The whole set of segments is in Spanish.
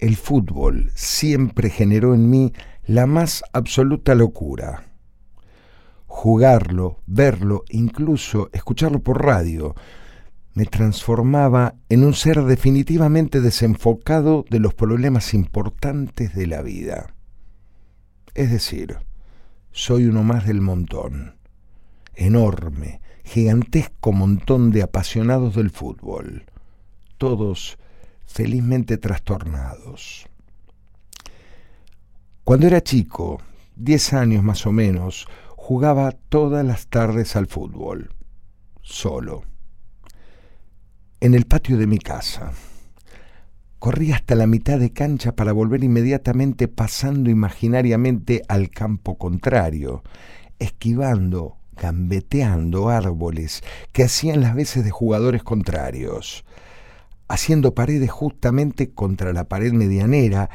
el fútbol siempre generó en mí la más absoluta locura. Jugarlo, verlo, incluso escucharlo por radio, me transformaba en un ser definitivamente desenfocado de los problemas importantes de la vida. Es decir, soy uno más del montón, enorme, gigantesco montón de apasionados del fútbol, todos felizmente trastornados. Cuando era chico, diez años más o menos, jugaba todas las tardes al fútbol, solo, en el patio de mi casa. Corrí hasta la mitad de cancha para volver inmediatamente pasando imaginariamente al campo contrario, esquivando, gambeteando árboles que hacían las veces de jugadores contrarios, haciendo paredes justamente contra la pared medianera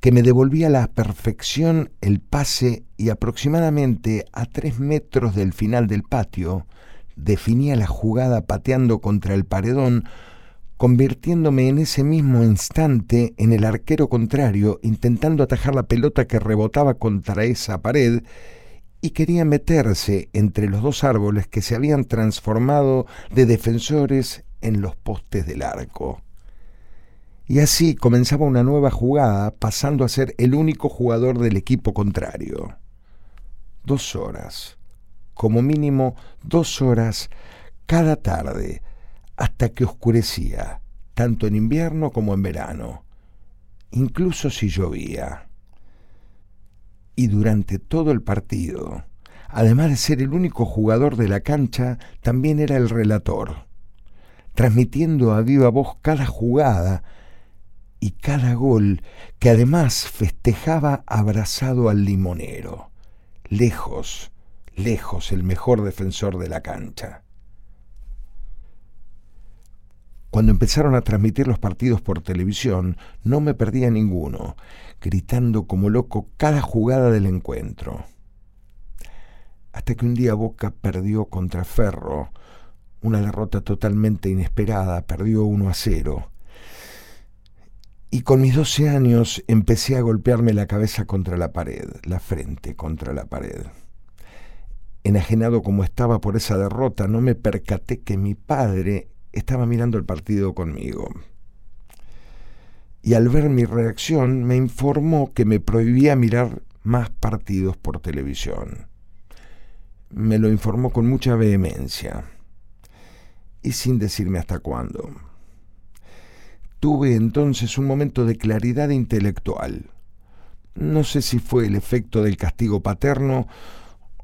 que me devolvía a la perfección el pase y aproximadamente a tres metros del final del patio definía la jugada pateando contra el paredón convirtiéndome en ese mismo instante en el arquero contrario, intentando atajar la pelota que rebotaba contra esa pared y quería meterse entre los dos árboles que se habían transformado de defensores en los postes del arco. Y así comenzaba una nueva jugada, pasando a ser el único jugador del equipo contrario. Dos horas, como mínimo dos horas cada tarde, hasta que oscurecía, tanto en invierno como en verano, incluso si llovía. Y durante todo el partido, además de ser el único jugador de la cancha, también era el relator, transmitiendo a viva voz cada jugada y cada gol que además festejaba abrazado al limonero, lejos, lejos el mejor defensor de la cancha. Cuando empezaron a transmitir los partidos por televisión, no me perdía ninguno, gritando como loco cada jugada del encuentro. Hasta que un día Boca perdió contra Ferro, una derrota totalmente inesperada, perdió 1 a 0. Y con mis 12 años empecé a golpearme la cabeza contra la pared, la frente contra la pared. Enajenado como estaba por esa derrota, no me percaté que mi padre estaba mirando el partido conmigo. Y al ver mi reacción me informó que me prohibía mirar más partidos por televisión. Me lo informó con mucha vehemencia y sin decirme hasta cuándo. Tuve entonces un momento de claridad intelectual. No sé si fue el efecto del castigo paterno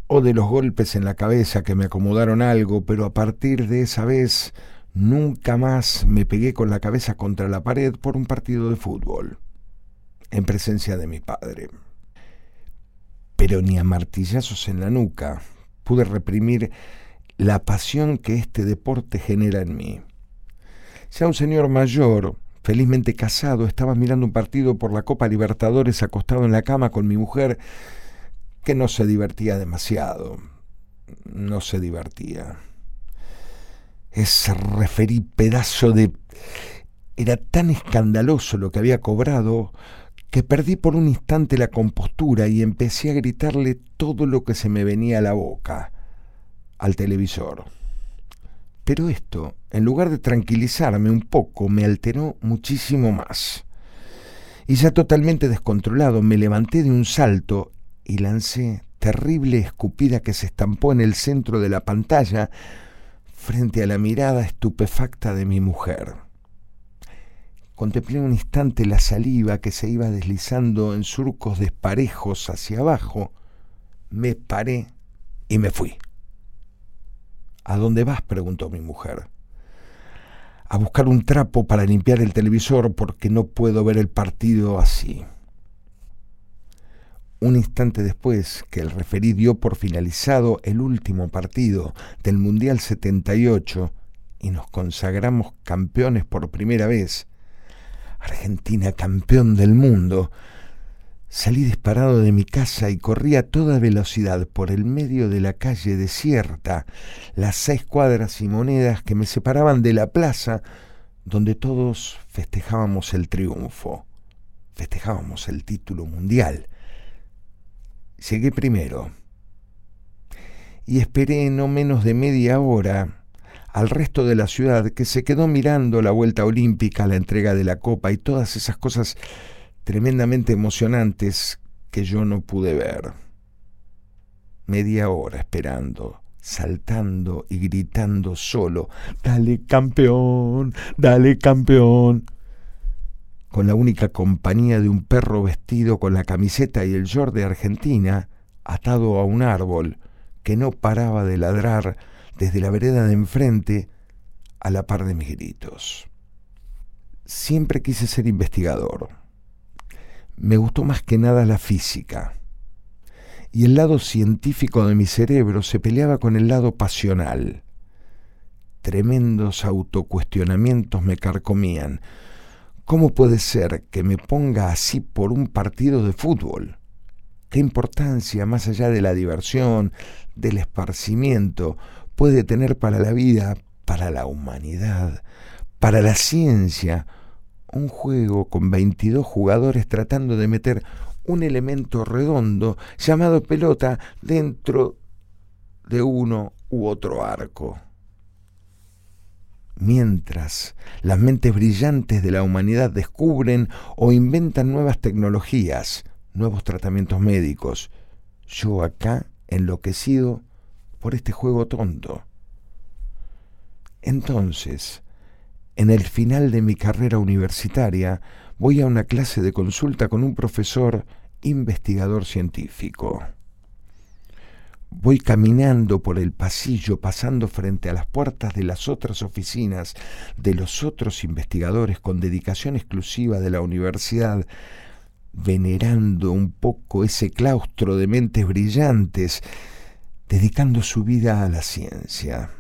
o de los golpes en la cabeza que me acomodaron algo, pero a partir de esa vez Nunca más me pegué con la cabeza contra la pared por un partido de fútbol, en presencia de mi padre. Pero ni a martillazos en la nuca pude reprimir la pasión que este deporte genera en mí. Ya un señor mayor, felizmente casado, estaba mirando un partido por la Copa Libertadores acostado en la cama con mi mujer, que no se divertía demasiado. No se divertía ese referí pedazo de... Era tan escandaloso lo que había cobrado que perdí por un instante la compostura y empecé a gritarle todo lo que se me venía a la boca al televisor. Pero esto, en lugar de tranquilizarme un poco, me alteró muchísimo más. Y ya totalmente descontrolado, me levanté de un salto y lancé terrible escupida que se estampó en el centro de la pantalla, frente a la mirada estupefacta de mi mujer. Contemplé un instante la saliva que se iba deslizando en surcos desparejos hacia abajo. Me paré y me fui. ¿A dónde vas? preguntó mi mujer. A buscar un trapo para limpiar el televisor porque no puedo ver el partido así un instante después que el referí dio por finalizado el último partido del Mundial 78 y nos consagramos campeones por primera vez, Argentina campeón del mundo, salí disparado de mi casa y corrí a toda velocidad por el medio de la calle desierta, las seis cuadras y monedas que me separaban de la plaza donde todos festejábamos el triunfo. Festejábamos el título mundial. Llegué primero y esperé no menos de media hora al resto de la ciudad que se quedó mirando la vuelta olímpica, la entrega de la copa y todas esas cosas tremendamente emocionantes que yo no pude ver. Media hora esperando, saltando y gritando solo, dale campeón, dale campeón, con la única compañía de un perro vestido con la camiseta y el short de Argentina, atado a un árbol, que no paraba de ladrar desde la vereda de enfrente a la par de mis gritos. Siempre quise ser investigador. Me gustó más que nada la física. Y el lado científico de mi cerebro se peleaba con el lado pasional. Tremendos autocuestionamientos me carcomían. ¿Cómo puede ser que me ponga así por un partido de fútbol? ¿Qué importancia, más allá de la diversión, del esparcimiento, puede tener para la vida, para la humanidad, para la ciencia, un juego con 22 jugadores tratando de meter un elemento redondo llamado pelota dentro de uno u otro arco. Mientras las mentes brillantes de la humanidad descubren o inventan nuevas tecnologías, nuevos tratamientos médicos, yo acá enloquecido por este juego tonto. Entonces, en el final de mi carrera universitaria, voy a una clase de consulta con un profesor investigador científico. Voy caminando por el pasillo, pasando frente a las puertas de las otras oficinas de los otros investigadores con dedicación exclusiva de la universidad, venerando un poco ese claustro de mentes brillantes dedicando su vida a la ciencia.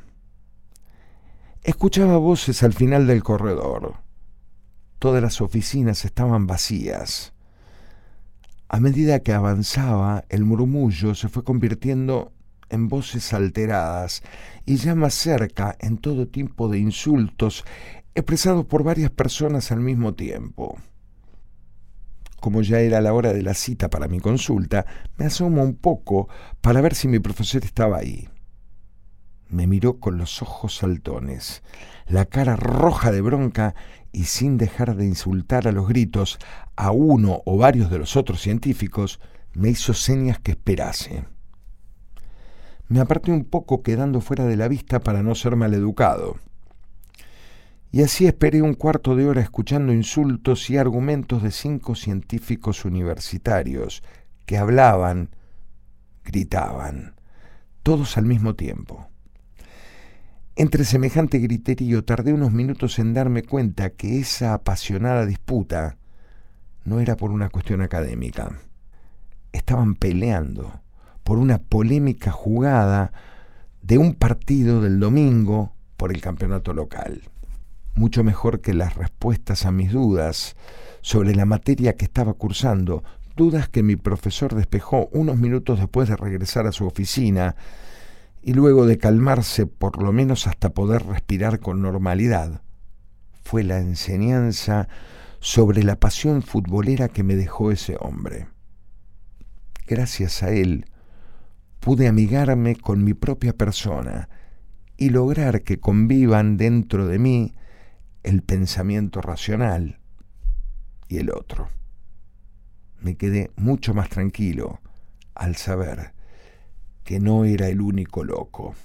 Escuchaba voces al final del corredor. Todas las oficinas estaban vacías. A medida que avanzaba, el murmullo se fue convirtiendo en voces alteradas y ya más cerca en todo tipo de insultos expresados por varias personas al mismo tiempo como ya era la hora de la cita para mi consulta, me asomo un poco para ver si mi profesor estaba ahí. Me miró con los ojos saltones, la cara roja de bronca y sin dejar de insultar a los gritos a uno o varios de los otros científicos, me hizo señas que esperase. Me aparté un poco quedando fuera de la vista para no ser maleducado. Y así esperé un cuarto de hora escuchando insultos y argumentos de cinco científicos universitarios que hablaban, gritaban, todos al mismo tiempo. Entre semejante griterío tardé unos minutos en darme cuenta que esa apasionada disputa no era por una cuestión académica. Estaban peleando por una polémica jugada de un partido del domingo por el campeonato local mucho mejor que las respuestas a mis dudas sobre la materia que estaba cursando, dudas que mi profesor despejó unos minutos después de regresar a su oficina y luego de calmarse por lo menos hasta poder respirar con normalidad. Fue la enseñanza sobre la pasión futbolera que me dejó ese hombre. Gracias a él pude amigarme con mi propia persona y lograr que convivan dentro de mí el pensamiento racional y el otro. Me quedé mucho más tranquilo al saber que no era el único loco.